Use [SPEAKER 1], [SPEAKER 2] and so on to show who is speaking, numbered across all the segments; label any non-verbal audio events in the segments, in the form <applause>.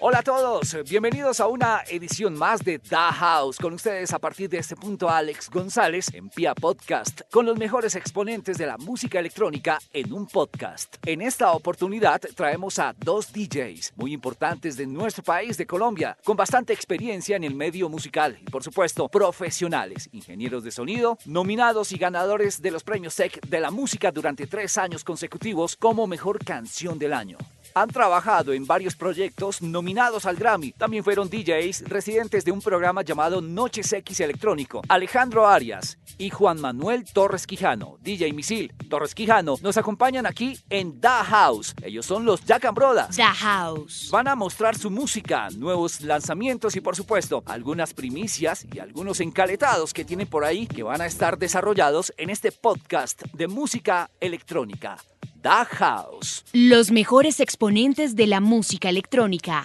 [SPEAKER 1] Hola a todos, bienvenidos a una edición más de The House. Con ustedes a partir de este punto Alex González en Pia Podcast, con los mejores exponentes de la música electrónica en un podcast. En esta oportunidad traemos a dos DJs muy importantes de nuestro país, de Colombia, con bastante experiencia en el medio musical y por supuesto profesionales, ingenieros de sonido, nominados y ganadores de los premios SEC de la música durante tres años consecutivos como mejor canción del año. Han trabajado en varios proyectos nominados al Grammy. También fueron DJs residentes de un programa llamado Noches X Electrónico. Alejandro Arias y Juan Manuel Torres Quijano, DJ Misil Torres Quijano, nos acompañan aquí en The House. Ellos son los Jack and Brothers.
[SPEAKER 2] The House.
[SPEAKER 1] Van a mostrar su música, nuevos lanzamientos y por supuesto algunas primicias y algunos encaletados que tienen por ahí que van a estar desarrollados en este podcast de música electrónica. The House.
[SPEAKER 2] Los mejores exponentes de la música electrónica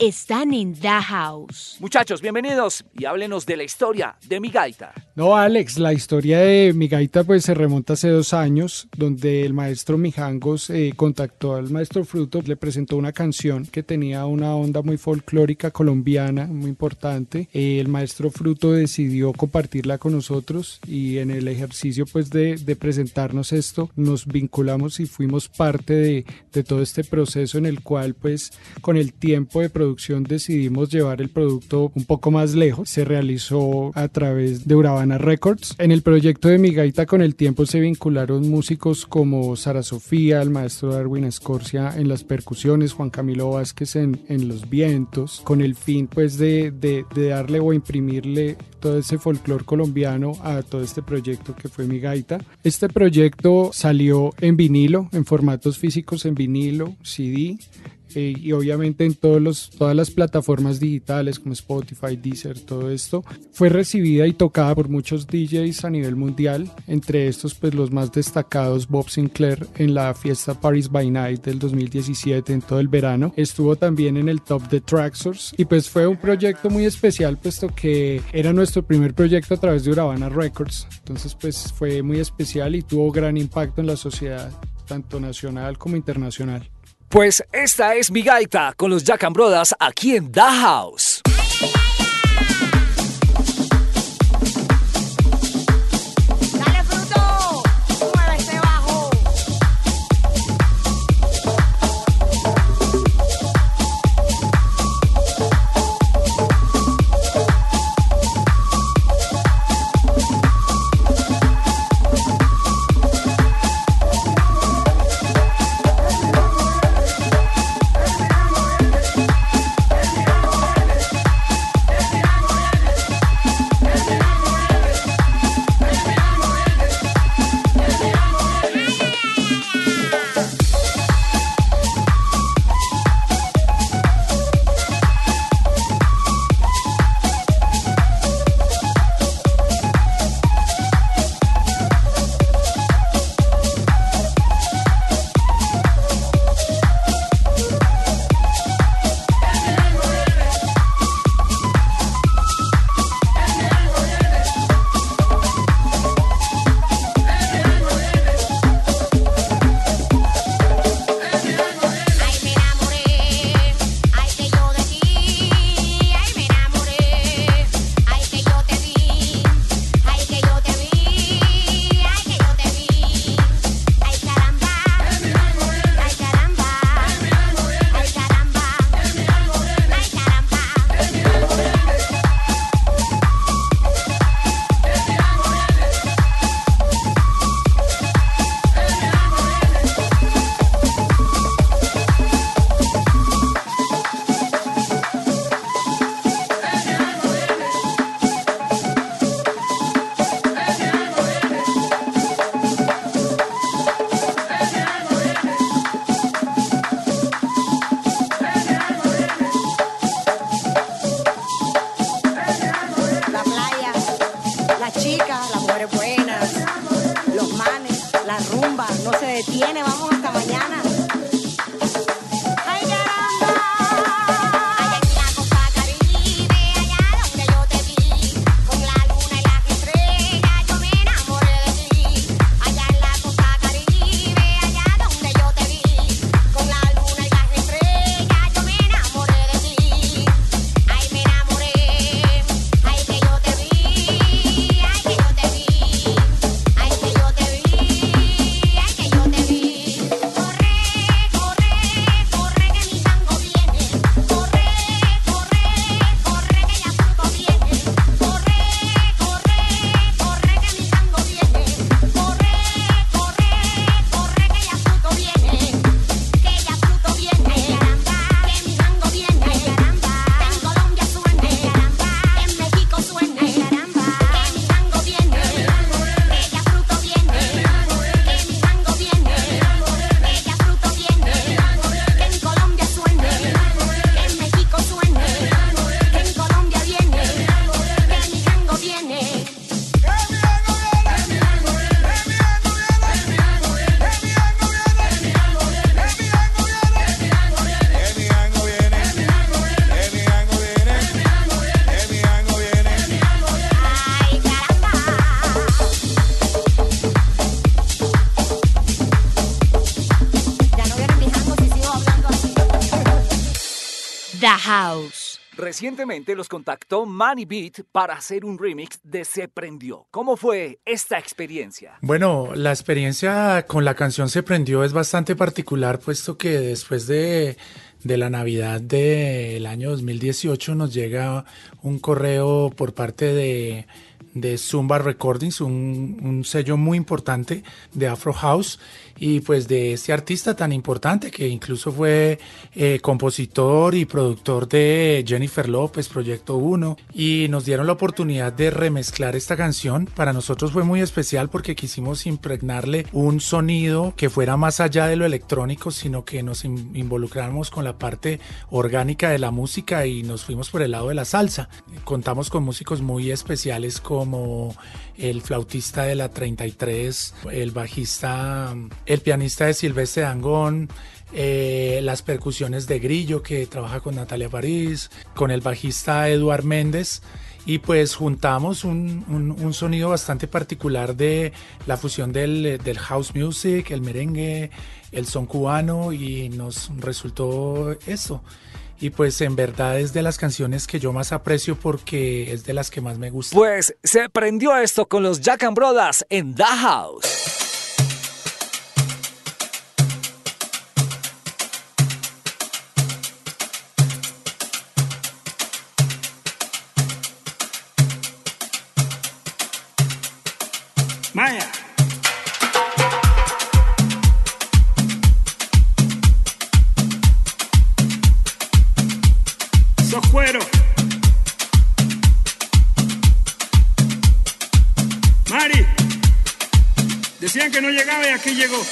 [SPEAKER 2] están en The House.
[SPEAKER 1] Muchachos, bienvenidos y háblenos de la historia de mi gaita.
[SPEAKER 3] No, Alex, la historia de mi gaita pues se remonta hace dos años, donde el maestro Mijangos eh, contactó al maestro Fruto, le presentó una canción que tenía una onda muy folclórica colombiana, muy importante. Eh, el maestro Fruto decidió compartirla con nosotros y en el ejercicio pues de, de presentarnos esto, nos vinculamos y fuimos parte de, de todo este proceso en el cual pues con el tiempo de producción decidimos llevar el producto un poco más lejos. Se realizó a través de Urabana Records. En el proyecto de Mi Gaita con el tiempo se vincularon músicos como Sara Sofía, el maestro Darwin Escorcia en las percusiones, Juan Camilo Vázquez en, en los vientos, con el fin pues de, de, de darle o imprimirle todo ese folclore colombiano a todo este proyecto que fue Mi Gaita. Este proyecto salió en vinilo, en formatos físicos en vinilo, CD eh, y obviamente en todos los, todas las plataformas digitales como Spotify, Deezer, todo esto, fue recibida y tocada por muchos DJs a nivel mundial, entre estos pues los más destacados Bob Sinclair en la fiesta Paris by Night del 2017 en todo el verano, estuvo también en el top de Traxors y pues fue un proyecto muy especial puesto que era nuestro primer proyecto a través de Urabana Records, entonces pues fue muy especial y tuvo gran impacto en la sociedad, tanto nacional como internacional.
[SPEAKER 1] Pues esta es mi gaita con los Jack and Brothers aquí en The House. Recientemente los contactó Manny Beat para hacer un remix de Se Prendió. ¿Cómo fue esta experiencia?
[SPEAKER 4] Bueno, la experiencia con la canción Se Prendió es bastante particular, puesto que después de, de la Navidad del año 2018 nos llega un correo por parte de, de Zumba Recordings, un, un sello muy importante de Afro House y pues de este artista tan importante que incluso fue eh, compositor y productor de Jennifer López, Proyecto 1, y nos dieron la oportunidad de remezclar esta canción. Para nosotros fue muy especial porque quisimos impregnarle un sonido que fuera más allá de lo electrónico, sino que nos in- involucráramos con la parte orgánica de la música y nos fuimos por el lado de la salsa. Contamos con músicos muy especiales como el flautista de la 33, el bajista, el pianista de Silvestre Dangón, eh, las percusiones de Grillo que trabaja con Natalia París, con el bajista Eduard Méndez y pues juntamos un, un- un sonido bastante particular de la fusión del, del house music, el merengue, el son cubano y nos resultó eso. Y pues en verdad es de las canciones que yo más aprecio porque es de las que más me gusta.
[SPEAKER 1] Pues se prendió esto con los Jack and Brothers en The House.
[SPEAKER 5] Maya. Que no llegaba y aquí llegó.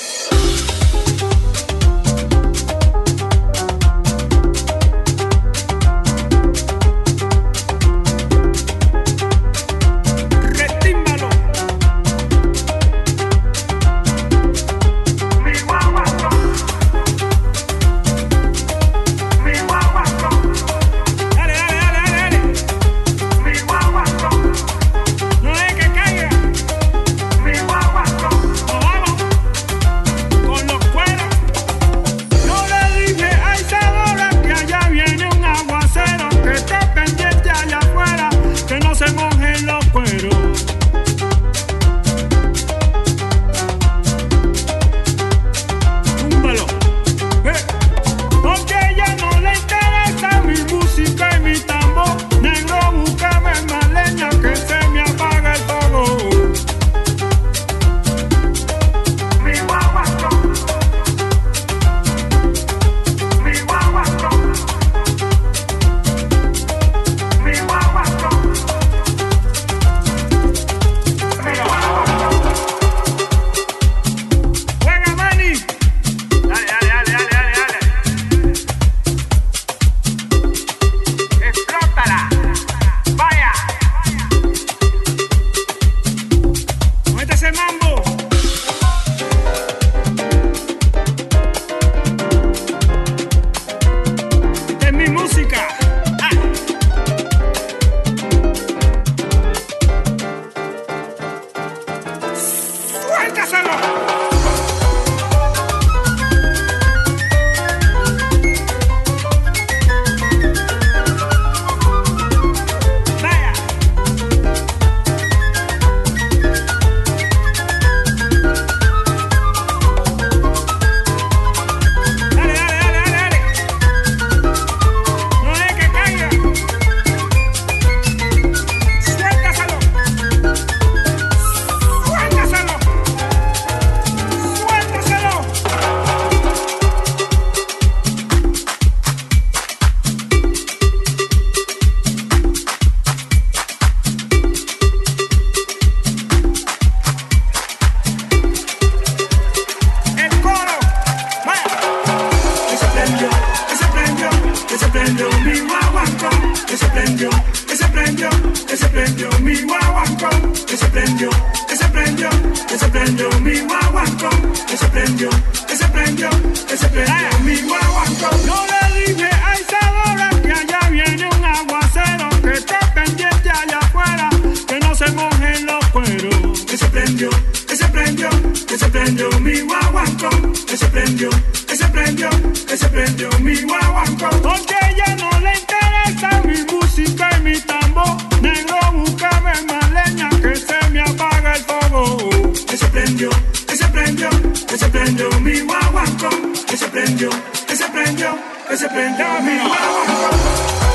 [SPEAKER 5] que se prendió, que se prendió mi.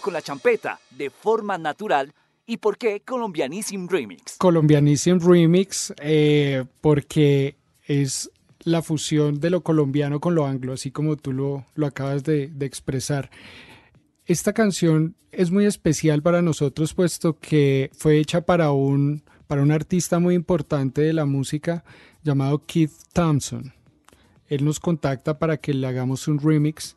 [SPEAKER 1] Con la champeta de forma natural y por qué Colombianism Remix?
[SPEAKER 3] Colombianism Remix eh, porque es la fusión de lo colombiano con lo anglo, así como tú lo, lo acabas de, de expresar. Esta canción es muy especial para nosotros puesto que fue hecha para un, para un artista muy importante de la música llamado Keith Thompson. Él nos contacta para que le hagamos un remix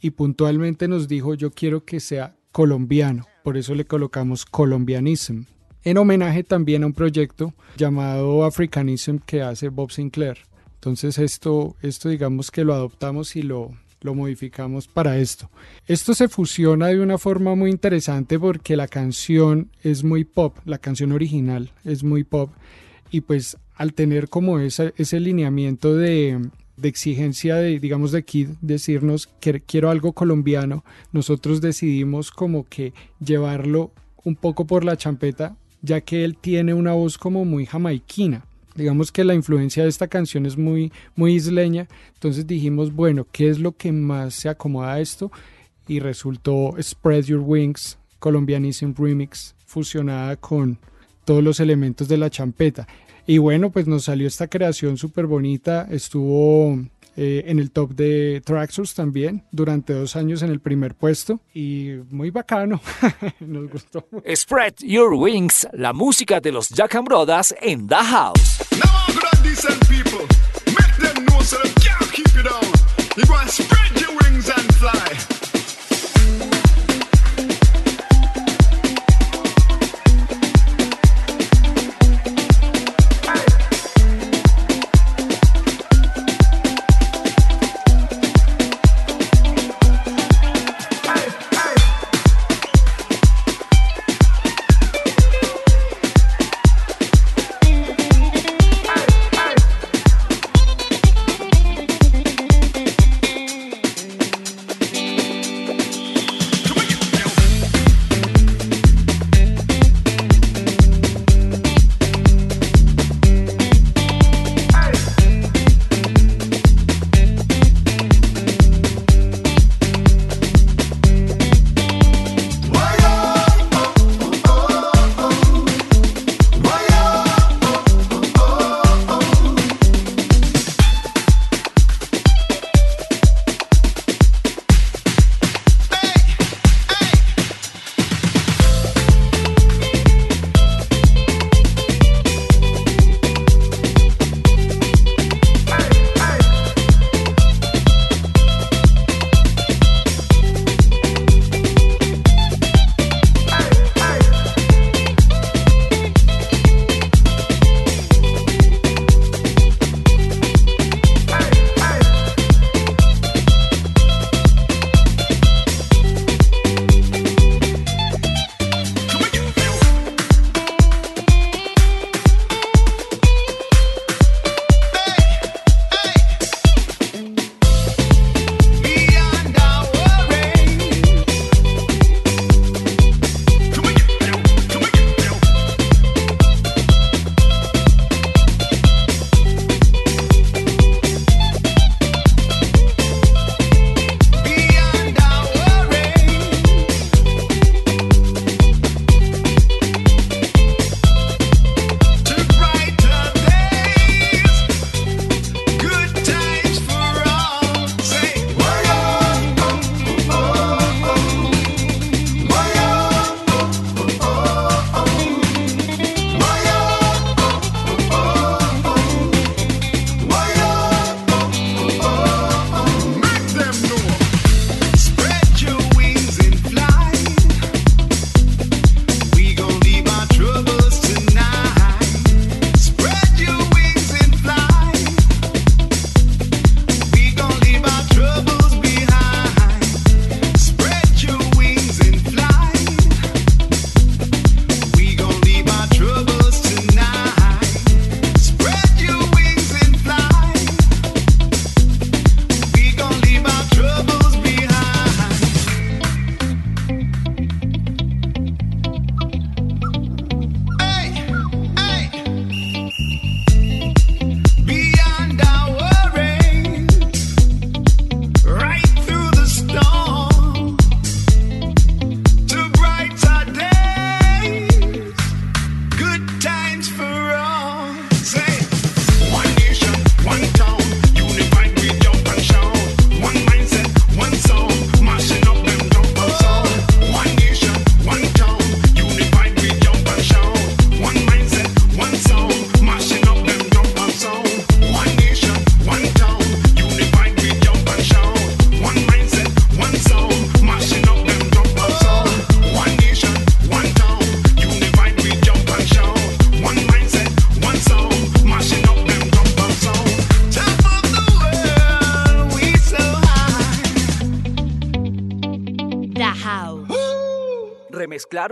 [SPEAKER 3] y puntualmente nos dijo yo quiero que sea colombiano, por eso le colocamos Colombianism. En homenaje también a un proyecto llamado Africanism que hace Bob Sinclair. Entonces esto, esto digamos que lo adoptamos y lo, lo modificamos para esto. Esto se fusiona de una forma muy interesante porque la canción es muy pop, la canción original es muy pop y pues al tener como esa- ese lineamiento de, de exigencia de digamos de Kid decirnos que quiero algo colombiano, nosotros decidimos como que llevarlo un poco por la champeta ya que él tiene una voz como muy jamaiquina. Digamos que la influencia de esta canción es muy, muy isleña, entonces dijimos, bueno, ¿qué es lo que más se acomoda a esto? Y resultó Spread Your Wings, Colombianism Remix, fusionada con todos los elementos de la champeta. Y bueno, pues nos salió esta creación súper bonita, estuvo eh, en el top de Traxxus también, durante dos años en el primer puesto, y muy bacano, <laughs> nos gustó.
[SPEAKER 1] Spread Your Wings, la música de los Jack and Brothers en The House.
[SPEAKER 6] Now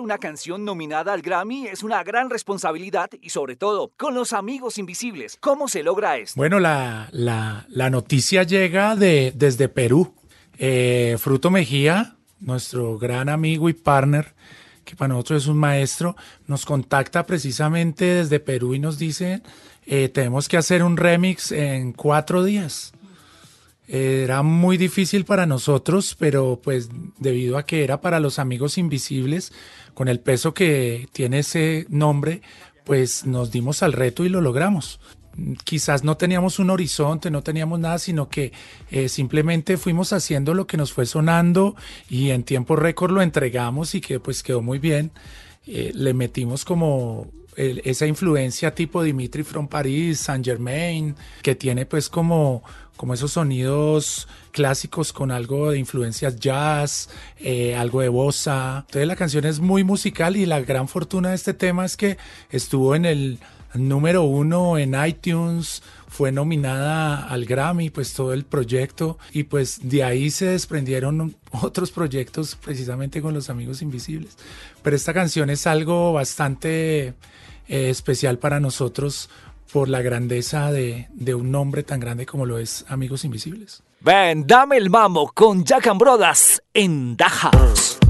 [SPEAKER 7] una canción nominada al Grammy es una gran responsabilidad y sobre todo con los amigos invisibles. ¿Cómo se logra esto?
[SPEAKER 4] Bueno, la, la- la noticia llega de, desde Perú. Eh, Fruto Mejía, nuestro gran amigo y partner, que para nosotros es un maestro, nos contacta precisamente desde Perú y nos dice, eh, tenemos que hacer un remix en cuatro días. Era muy difícil para nosotros, pero pues debido a que era para los amigos invisibles, con el peso que tiene ese nombre, pues nos dimos al reto y lo logramos. Quizás no teníamos un horizonte, no teníamos nada, sino que eh, simplemente fuimos haciendo lo que nos fue sonando y en tiempo récord lo entregamos y que pues quedó muy bien. Eh, le metimos como esa influencia tipo Dimitri from Paris, Saint Germain, que tiene pues como, como esos sonidos clásicos con algo de influencias jazz, eh, algo de bossa. Entonces la canción es muy musical y la gran fortuna de este tema es que estuvo en el número uno en iTunes, fue nominada al Grammy, pues todo el proyecto y pues de ahí se desprendieron <laughs> otros proyectos precisamente con los amigos invisibles. Pero esta canción es algo bastante eh, especial para nosotros por la grandeza de, un nombre tan grande como lo es Amigos Invisibles.
[SPEAKER 7] Ven, dame el mamo con Jack and Brothers en The.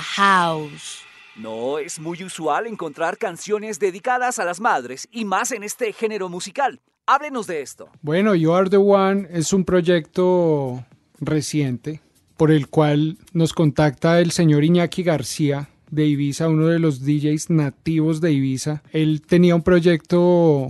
[SPEAKER 7] House.
[SPEAKER 1] No es
[SPEAKER 7] muy usual encontrar canciones dedicadas a las madres y más en este género musical.
[SPEAKER 1] Háblenos de esto.
[SPEAKER 3] Bueno, You Are the One es un proyecto reciente por el cual nos contacta el señor Iñaki García de Ibiza, uno de los DJs nativos de Ibiza. Él tenía un proyecto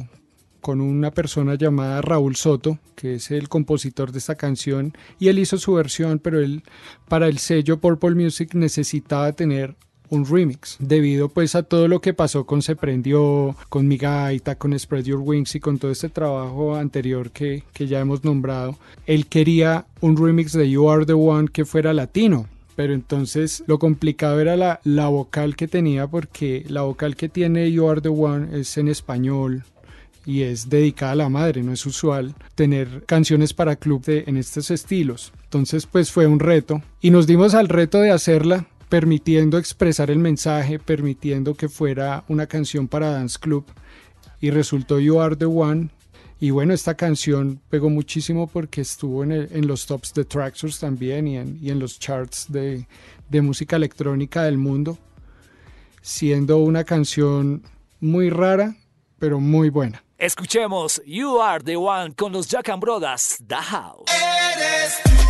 [SPEAKER 3] con una persona llamada Raúl Soto, que es el compositor de esta canción, y él hizo su versión, pero él para el sello Purple Music necesitaba tener un remix, debido pues a todo lo que pasó con Se Prendió, con Mi Gaita, con Spread Your Wings y con todo este trabajo anterior que, que ya hemos nombrado. Él quería un remix de You Are the One que fuera latino, pero entonces lo complicado era la, la vocal que tenía porque la vocal que tiene You Are the One es en español y es dedicada a la madre, no es usual tener canciones para club de, en estos estilos. Entonces pues fue un reto y nos dimos al reto de hacerla permitiendo expresar el mensaje, permitiendo que fuera una canción para Dance Club y resultó You Are the One. Y bueno, esta canción pegó muchísimo porque estuvo en, el- en los tops de Traxxas también y en, y en los charts de, de música electrónica del mundo, siendo una canción muy rara, pero muy buena.
[SPEAKER 1] Escuchemos You Are the One con los Jack and Brothers, The House.
[SPEAKER 6] You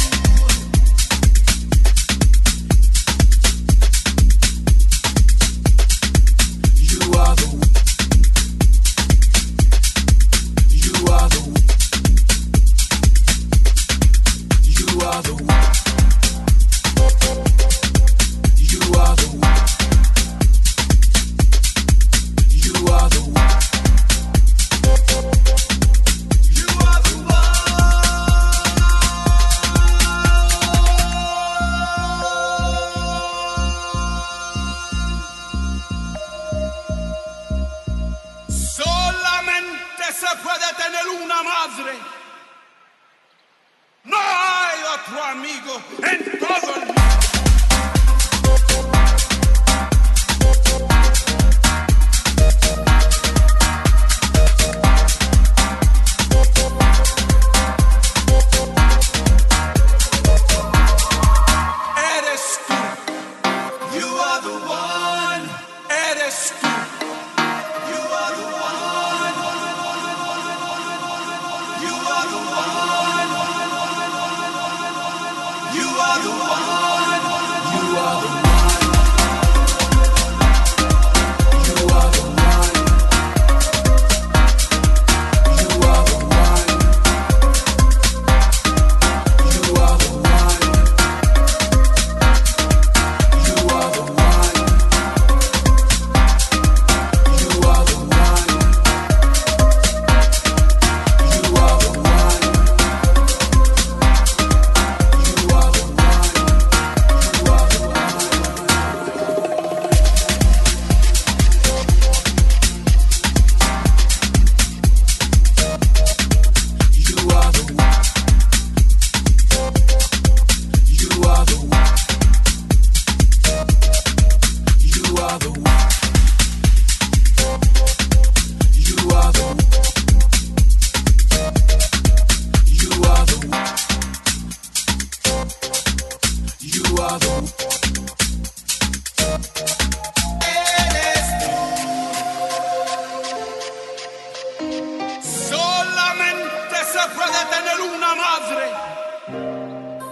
[SPEAKER 6] Eres tú. Solamente se puede tener una madre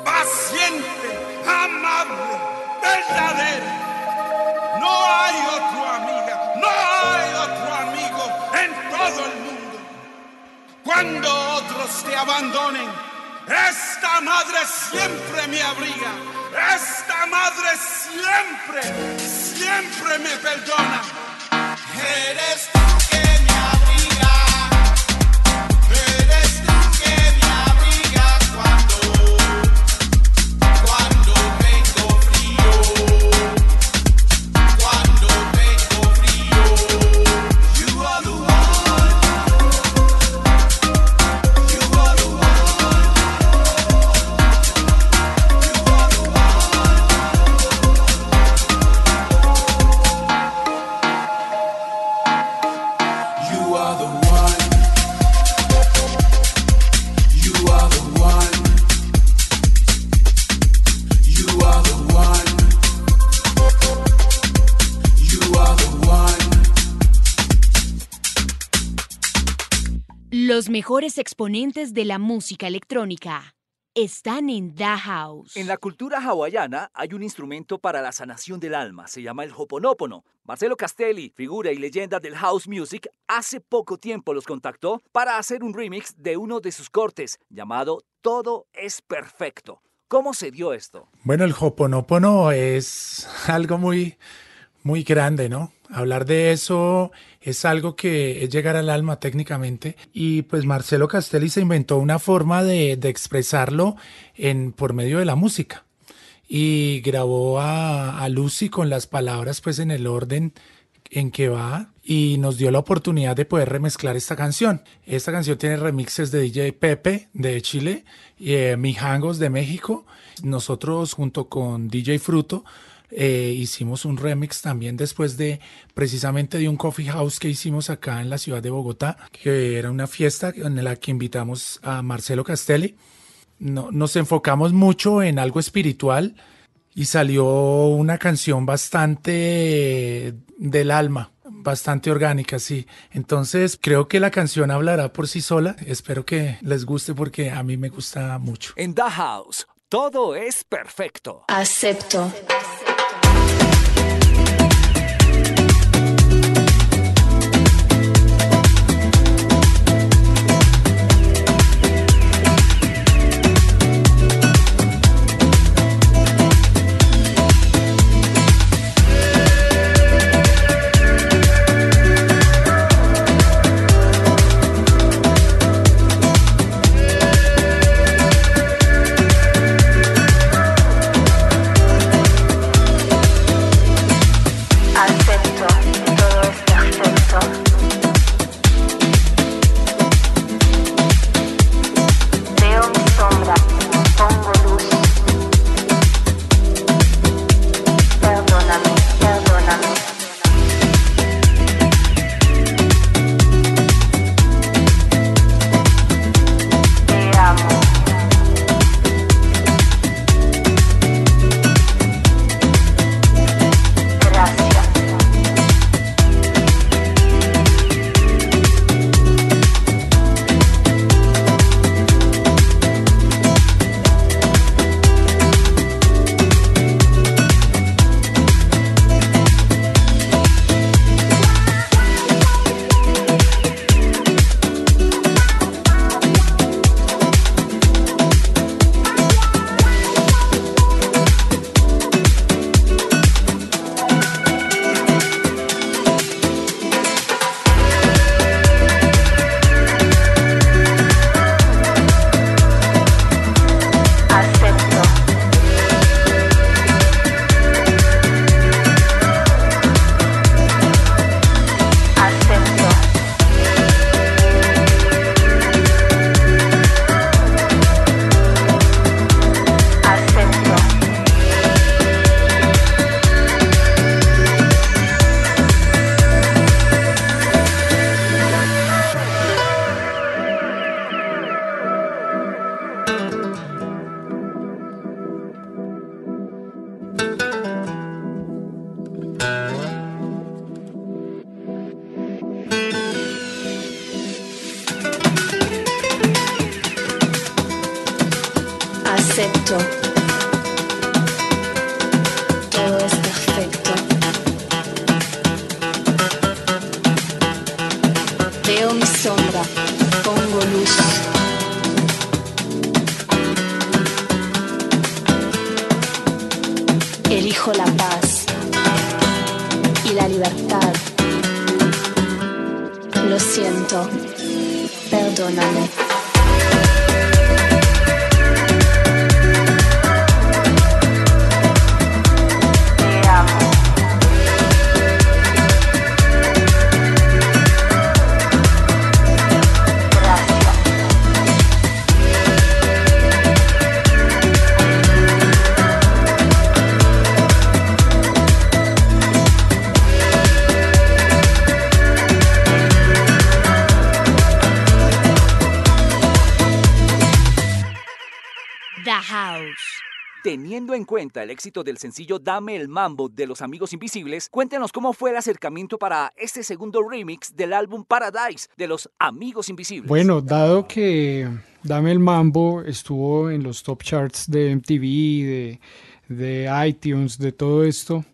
[SPEAKER 6] paciente,
[SPEAKER 8] amable, verdadera. No hay otra amiga, no hay otro amigo en todo el mundo. Cuando otros te abandonen, es esta madre siempre me abriga. Esta madre siempre, siempre me perdona. Eres
[SPEAKER 2] mejores exponentes de la música electrónica están en The House.
[SPEAKER 1] En la cultura hawaiana hay un instrumento para la sanación del alma, se llama el hoponopono. Marcelo Castelli, figura y leyenda del house music, hace poco tiempo los contactó para hacer un remix de uno de sus cortes llamado Todo es perfecto. ¿Cómo se dio esto?
[SPEAKER 4] Bueno, el Hoponopono es <laughs> algo muy, muy grande, ¿no? Hablar de eso es algo que es llegar al alma técnicamente. Y pues Marcelo Castelli se inventó una forma de, de expresarlo en, por medio de la música. Y grabó a, a Lucy con las palabras pues en el orden en que va y nos dio la oportunidad de poder remezclar esta canción. Esta canción tiene remixes de DJ Pepe de Chile y eh, Mijangos de México. Nosotros junto con DJ Fruto eh, hicimos un remix también después de precisamente de un coffee house que hicimos acá en la ciudad de Bogotá, que era una fiesta en la que invitamos a Marcelo Castelli. No, nos enfocamos mucho en algo espiritual y salió una canción bastante del alma, bastante orgánica, sí. Entonces creo que la canción hablará por sí sola. Espero que les guste porque a mí me gusta mucho.
[SPEAKER 1] En The House, todo es perfecto.
[SPEAKER 9] Acepto. Acepto,
[SPEAKER 1] en cuenta el éxito del sencillo Dame el Mambo de los Amigos Invisibles, cuéntenos cómo fue el acercamiento para este segundo remix del álbum Paradise de los Amigos Invisibles.
[SPEAKER 3] Bueno, dado que Dame el Mambo estuvo en los top charts de MTV, de, iTunes, de todo esto,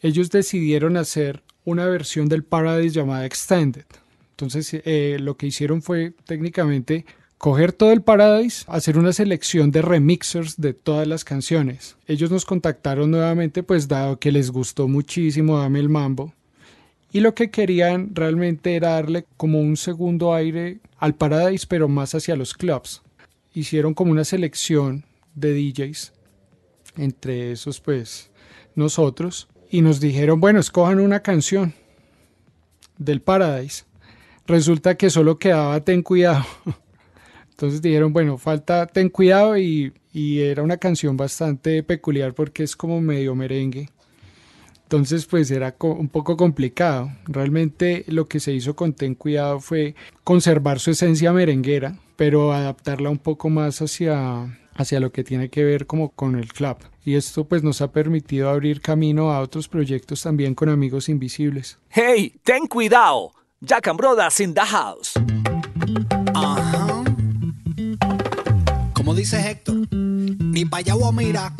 [SPEAKER 3] ellos decidieron hacer una versión del Paradise llamada Extended. Entonces, eh, lo que hicieron fue técnicamente coger todo el Paradise, hacer una selección de remixers de todas las canciones. Ellos nos contactaron nuevamente, pues dado que les gustó muchísimo Dame el Mambo. Y lo que querían realmente era darle como un segundo aire al Paradise, pero más hacia los clubs. Hicieron como una selección de DJs, entre esos pues nosotros, y nos dijeron, bueno, escojan una canción del Paradise. Resulta que solo quedaba Ten Cuidado. <laughs> Entonces dijeron, bueno, falta Ten Cuidado y, y era una canción bastante peculiar porque es como medio merengue. Entonces, pues era co- un poco complicado. Realmente lo que se hizo con Ten Cuidado fue conservar su esencia merenguera, pero adaptarla un poco más hacia, hacia lo que tiene que ver como con el club. Y esto pues nos ha permitido abrir camino a otros proyectos también con amigos invisibles.
[SPEAKER 1] Hey, ten cuidado. Jack and Brothers in the house.
[SPEAKER 10] Ajá. Héctor, ni para allá voy a.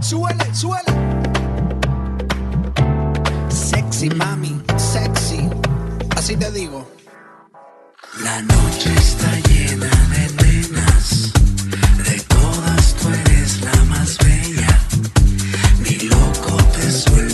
[SPEAKER 10] Suele, suele. Sexy, mami, sexy. Así te digo.
[SPEAKER 7] La noche está llena de nenas, de todas tú eres la más bella. Mi loco te suelto,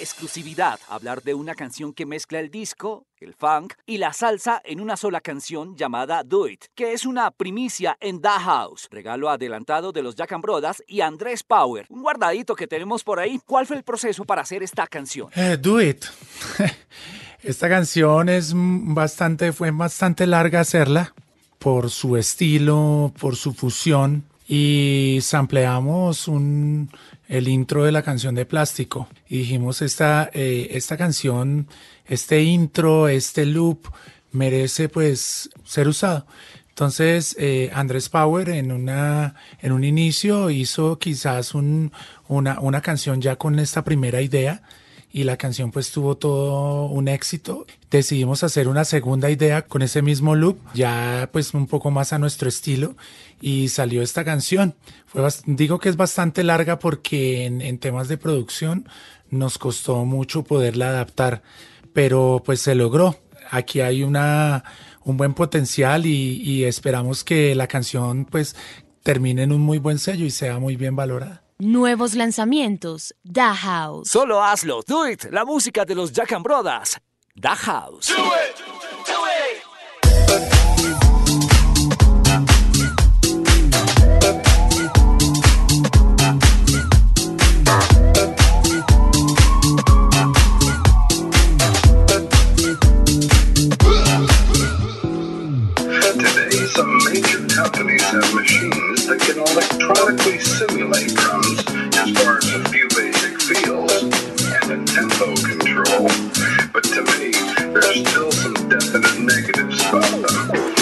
[SPEAKER 1] explosividad hablar de una canción que mezcla el disco, el funk y la salsa en una sola canción llamada Do It, que es una primicia en Da House, regalo adelantado de los Jack and Brothers y Andrés Power, un guardadito que tenemos por ahí. ¿Cuál fue el proceso para hacer esta canción?
[SPEAKER 4] Eh, do it. <laughs> Esta canción es bastante, fue bastante larga hacerla por su estilo, por su fusión y sampleamos un, el intro de la canción de plástico y dijimos esta, eh, esta canción, este intro, este loop merece pues ser usado. Entonces, eh, Andrés Power en, una, en un inicio hizo quizás un, una, una canción ya con esta primera idea y la canción pues tuvo todo un éxito. Decidimos hacer una segunda idea con ese mismo loop, ya pues un poco más a nuestro estilo y salió esta canción. Digo que es bastante larga porque en, en temas de producción nos costó mucho poderla adaptar, pero pues se logró. Aquí hay una, un buen potencial y, y esperamos que la canción pues termine en un muy buen sello y sea muy bien valorada.
[SPEAKER 2] Nuevos lanzamientos. Da House.
[SPEAKER 1] Solo hazlo, Do It, la música de los Jack and Brothers. Da House.
[SPEAKER 11] Today, companies have machines that can electronically simulate drums as far as a few basic feels and a tempo control. But to me, there's still some definite negatives about them.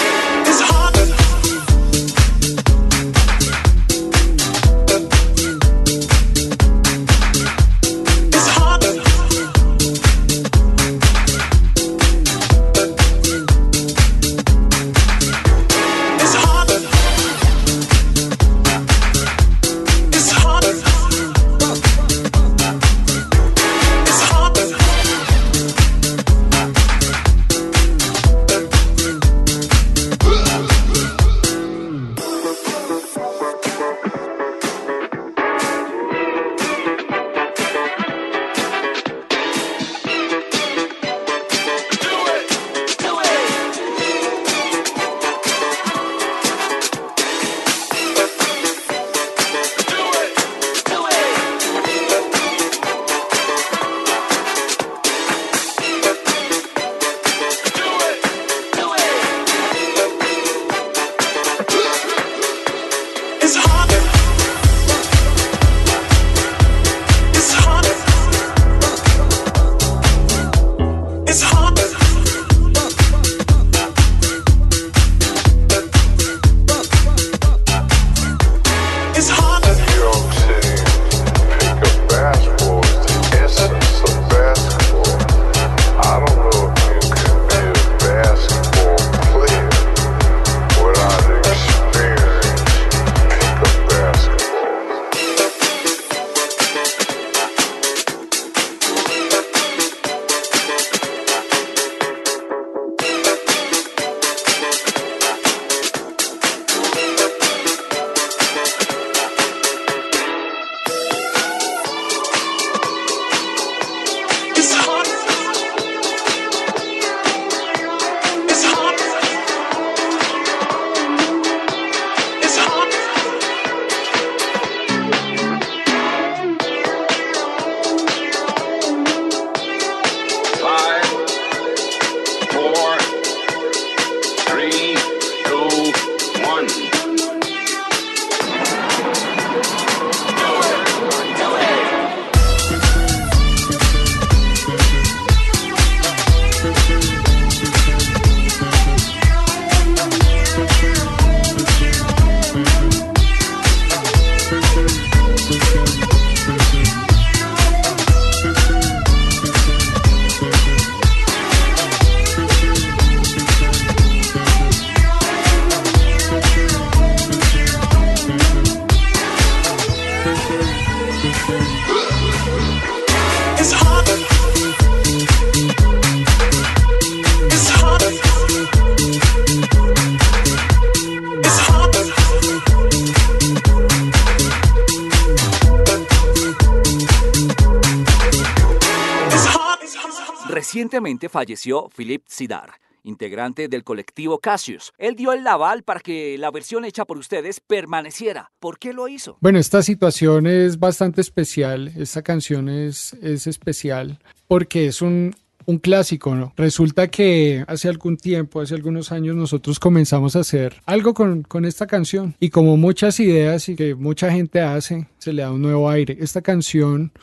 [SPEAKER 1] Recientemente falleció Philip Sidar, integrante del colectivo Cassius. Él dio el aval para que la versión hecha por ustedes permaneciera. ¿Por qué lo hizo?
[SPEAKER 3] Bueno, esta situación es bastante especial. Esta canción es, es especial porque es un, un clásico, ¿no? Resulta que hace algún tiempo, hace algunos años, nosotros comenzamos a hacer algo con, con esta canción. Y como muchas ideas y que mucha gente hace, se le da un nuevo aire. Esta canción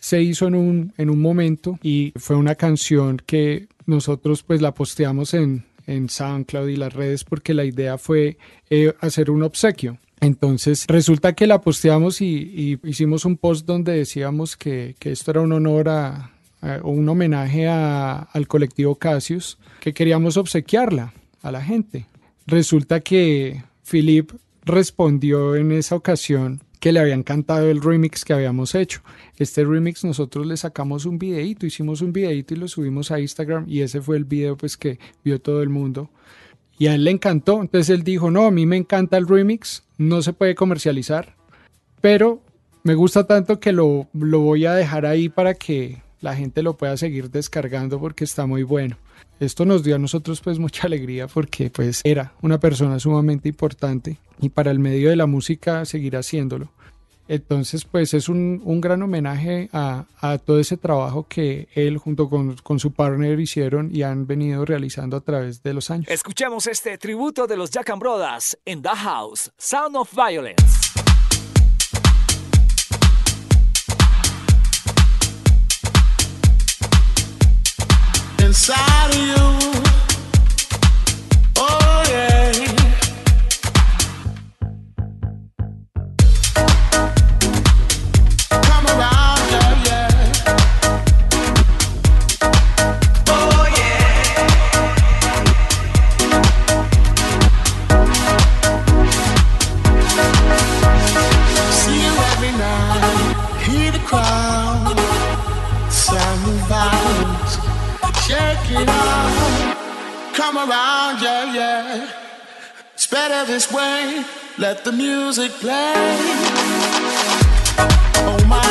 [SPEAKER 3] se hizo en un, en un momento y fue una canción que nosotros pues la posteamos en, en SoundCloud y las redes porque la idea fue eh, hacer un obsequio. Entonces resulta que la posteamos y, y hicimos un post donde decíamos que, que esto era un honor a, a- un homenaje a- al colectivo Cassius, que queríamos obsequiarla a la gente. Resulta que Philip respondió en esa ocasión que le había encantado el remix que habíamos hecho. Este remix nosotros le sacamos un videíto, hicimos un videíto y lo subimos a Instagram y ese fue el video pues que vio todo el mundo. Y a él le encantó, entonces él dijo, no, a mí me encanta el remix, no se puede comercializar, pero me gusta tanto que lo, lo voy a dejar ahí para que la gente lo pueda seguir descargando porque está muy bueno. Esto nos dio a nosotros pues <laughs> mucha alegría porque pues era una persona sumamente importante y para el medio de la música seguir haciéndolo. Entonces pues es un, un gran homenaje a, a todo ese trabajo que él junto con, con su partner hicieron y han venido realizando a través de los años.
[SPEAKER 1] Escuchemos este tributo de los Jack and Brothers en The House, Sound of Violence.
[SPEAKER 6] Inside of you. It's better this way. Let the music play. Oh my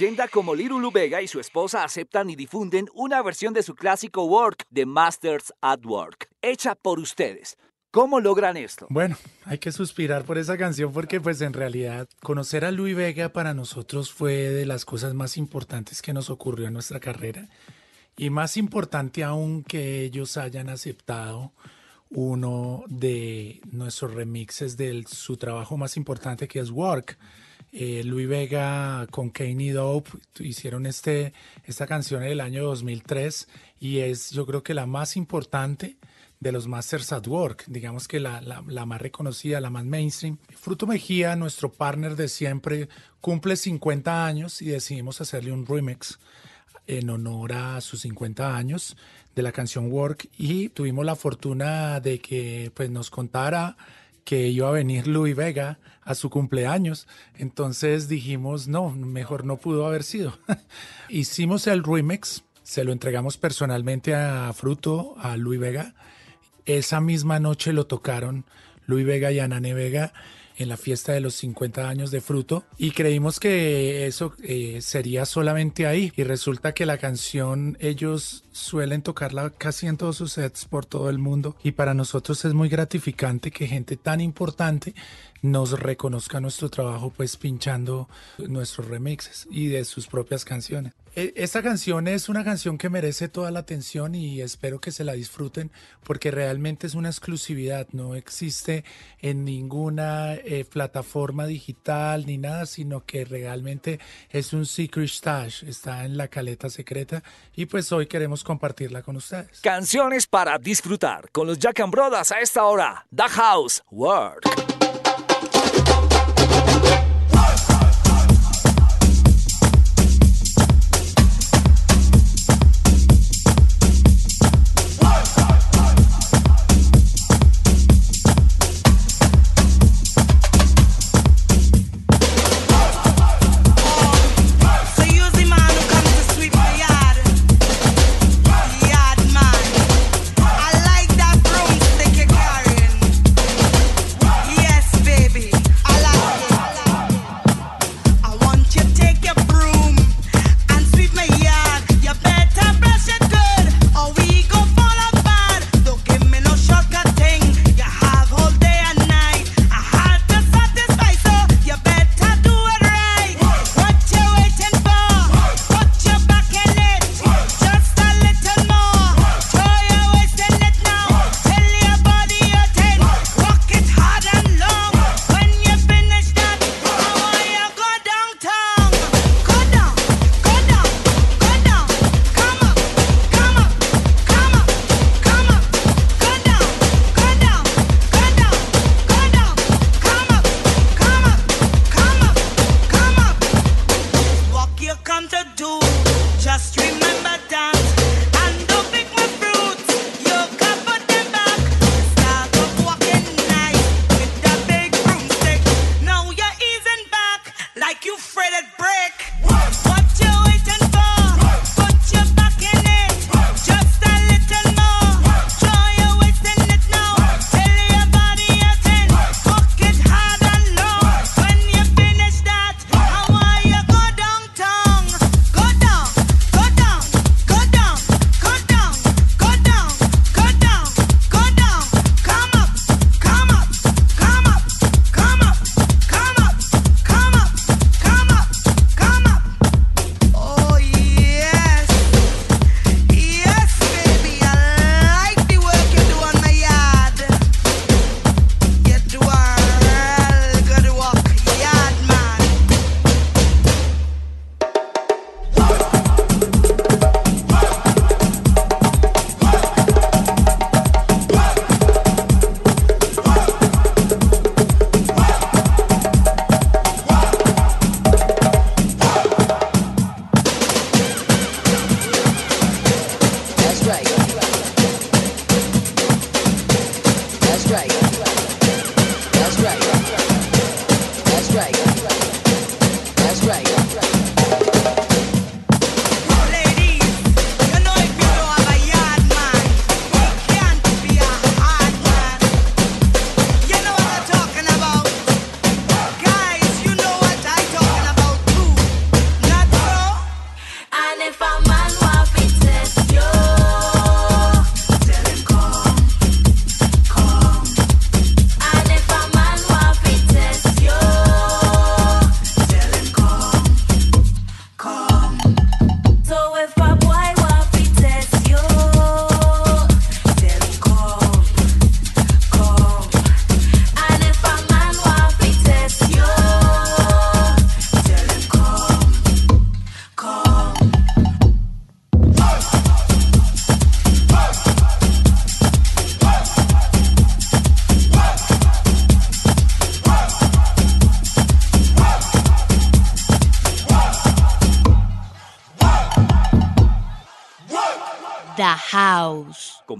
[SPEAKER 1] leyenda como Liru Vega y su esposa aceptan y difunden una versión de su clásico Work de Masters at Work, hecha por ustedes. ¿Cómo logran esto?
[SPEAKER 4] Bueno, hay que suspirar por esa canción porque pues en realidad conocer a Luis Vega para nosotros fue de las cosas más importantes que nos ocurrió en nuestra carrera y más importante aún que ellos hayan aceptado uno de nuestros remixes de su trabajo más importante que es Work. Eh, Luis Vega con Kanye Dope hicieron este, esta canción en el año 2003 y es yo creo que la más importante de los Masters at Work, digamos que la, la, más reconocida, la más mainstream. Fruto Mejía, nuestro partner de siempre, cumple 50 años y decidimos hacerle un remix en honor a sus 50 años de la canción Work y tuvimos la fortuna de que pues nos contara que iba a venir Luis Vega a su cumpleaños. Entonces dijimos, no, mejor no pudo haber sido. <laughs> Hicimos el remix, se lo entregamos personalmente a Fruto, a Luis Vega. Esa misma noche lo tocaron Luis Vega y Anane Vega en la fiesta de los 50 años de Fruto y creímos que eso eh, sería solamente ahí y resulta que la canción ellos suelen tocarla casi en todos sus sets por todo el mundo y para nosotros es muy gratificante que gente tan importante nos reconozca nuestro trabajo pues pinchando nuestros remixes y de sus propias canciones. E, esta canción es una canción que merece toda la atención y espero que se la disfruten porque realmente es una exclusividad, no existe en ninguna eh, plataforma digital ni nada, sino que realmente es un secret stash, está en la caleta secreta y pues hoy queremos compartirla con ustedes.
[SPEAKER 1] Canciones para disfrutar con los Jack and Brothers a esta hora. The House Work.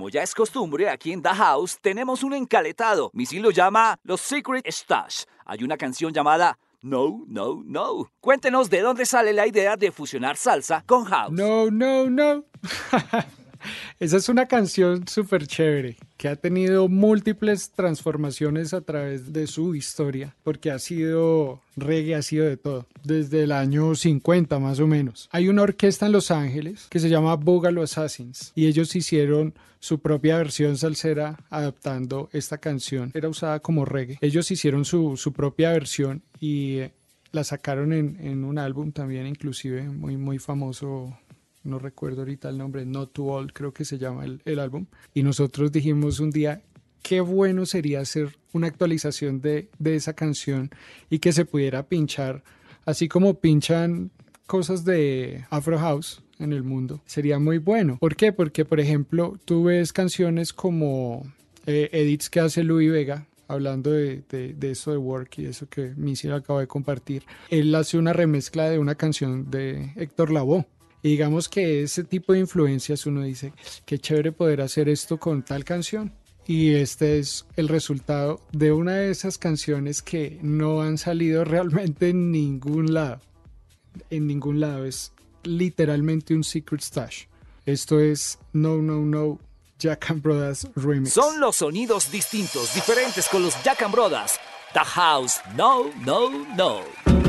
[SPEAKER 6] Como ya es costumbre, aquí en The House tenemos un encaletado. Missy lo llama Los Secret Stash. Hay una canción llamada No, No, No. Cuéntenos de dónde sale la idea de fusionar salsa con house.
[SPEAKER 3] No, no, no. <laughs> Esa es una canción súper chévere que ha tenido múltiples transformaciones a través de su historia, porque ha sido reggae, ha sido de todo, desde el año 50 más o menos. Hay una orquesta en Los Ángeles que se llama Boogaloo Assassins y ellos hicieron su propia versión salsera adaptando esta canción. Era usada como reggae. Ellos hicieron su, su propia versión y eh, la sacaron en, en un álbum también inclusive muy, muy famoso no recuerdo ahorita el nombre, Not Too Old creo que se llama el, el, álbum, y nosotros dijimos un día, qué bueno sería hacer una actualización de, de, esa canción y que se pudiera pinchar, así como pinchan cosas de Afro House en el mundo, sería muy bueno. ¿Por qué? Porque, por ejemplo, tú ves canciones como eh, edits que hace Louis Vega, hablando de, eso de Work y eso que Missy acaba de compartir, él hace una remezcla de una canción de Héctor Lavoe. Y digamos que ese tipo de influencias uno dice, qué chévere poder hacer esto con tal canción. Y este es el resultado de una de esas canciones que no han salido <laughs> realmente en ningún lado. En ningún lado. Es literalmente un secret stash. Esto es No, No, No, Jack and Brothers Remix.
[SPEAKER 6] Son los sonidos distintos, diferentes con los Jack and Brothers. The House, No, No, No.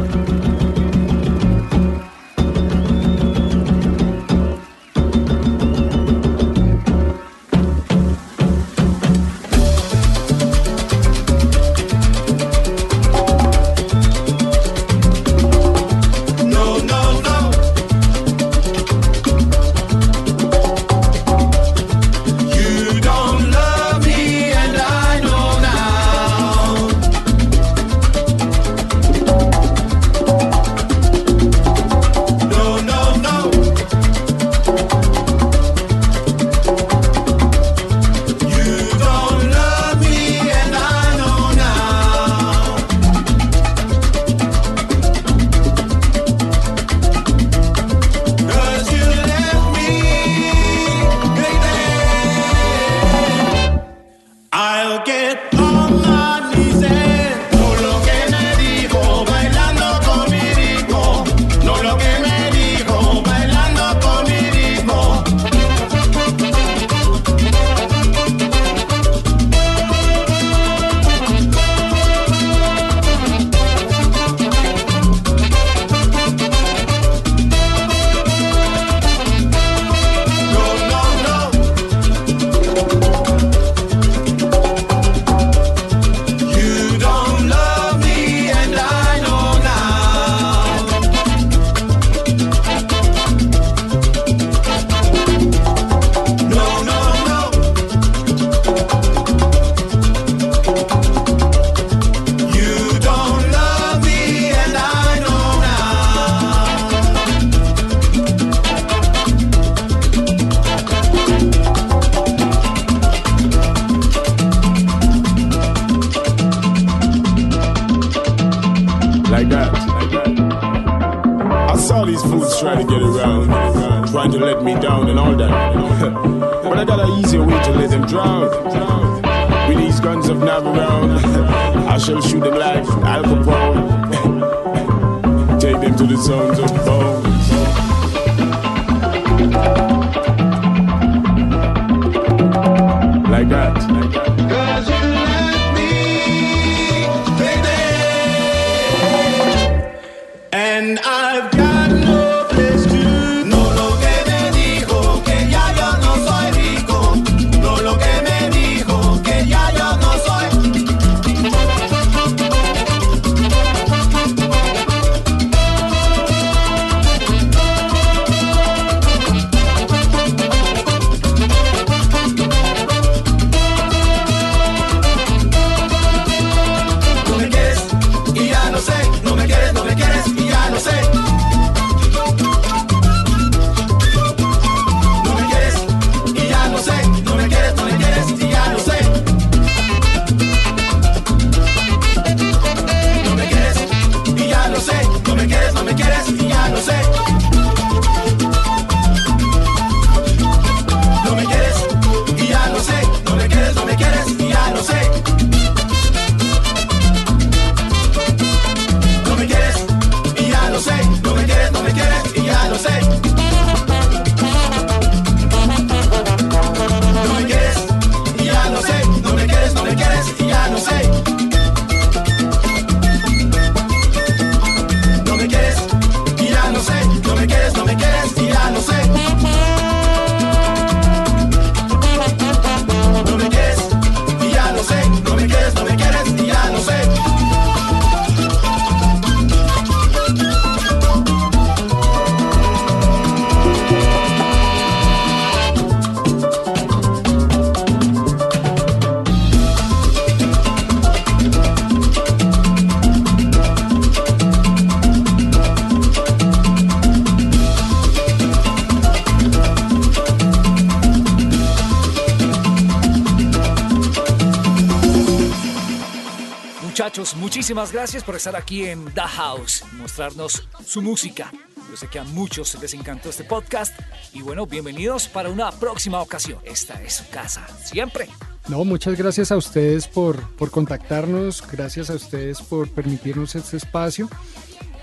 [SPEAKER 1] Muchísimas gracias por estar aquí en The House, mostrarnos su música. Yo sé que a muchos les encantó este podcast y bueno, bienvenidos para una próxima ocasión. Esta es su casa, siempre.
[SPEAKER 3] No, muchas gracias a ustedes por, por contactarnos, gracias a ustedes por permitirnos este espacio.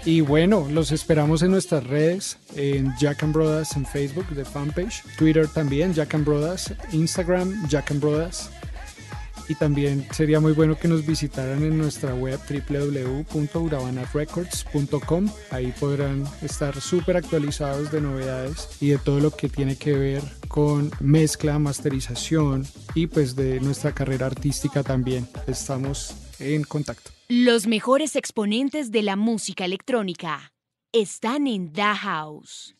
[SPEAKER 3] Y bueno, los esperamos en nuestras redes, en Jack and Brothers en Facebook, de fanpage, Twitter también, Jack and Brothers, Instagram, Jack and Brothers. Y también sería muy bueno que nos visitaran en nuestra web www.uravanarecords.com. Ahí podrán estar súper actualizados de novedades y de todo lo que tiene que ver con mezcla, masterización y pues de nuestra carrera artística también. Estamos en contacto.
[SPEAKER 2] Los mejores exponentes de la música electrónica están en The House.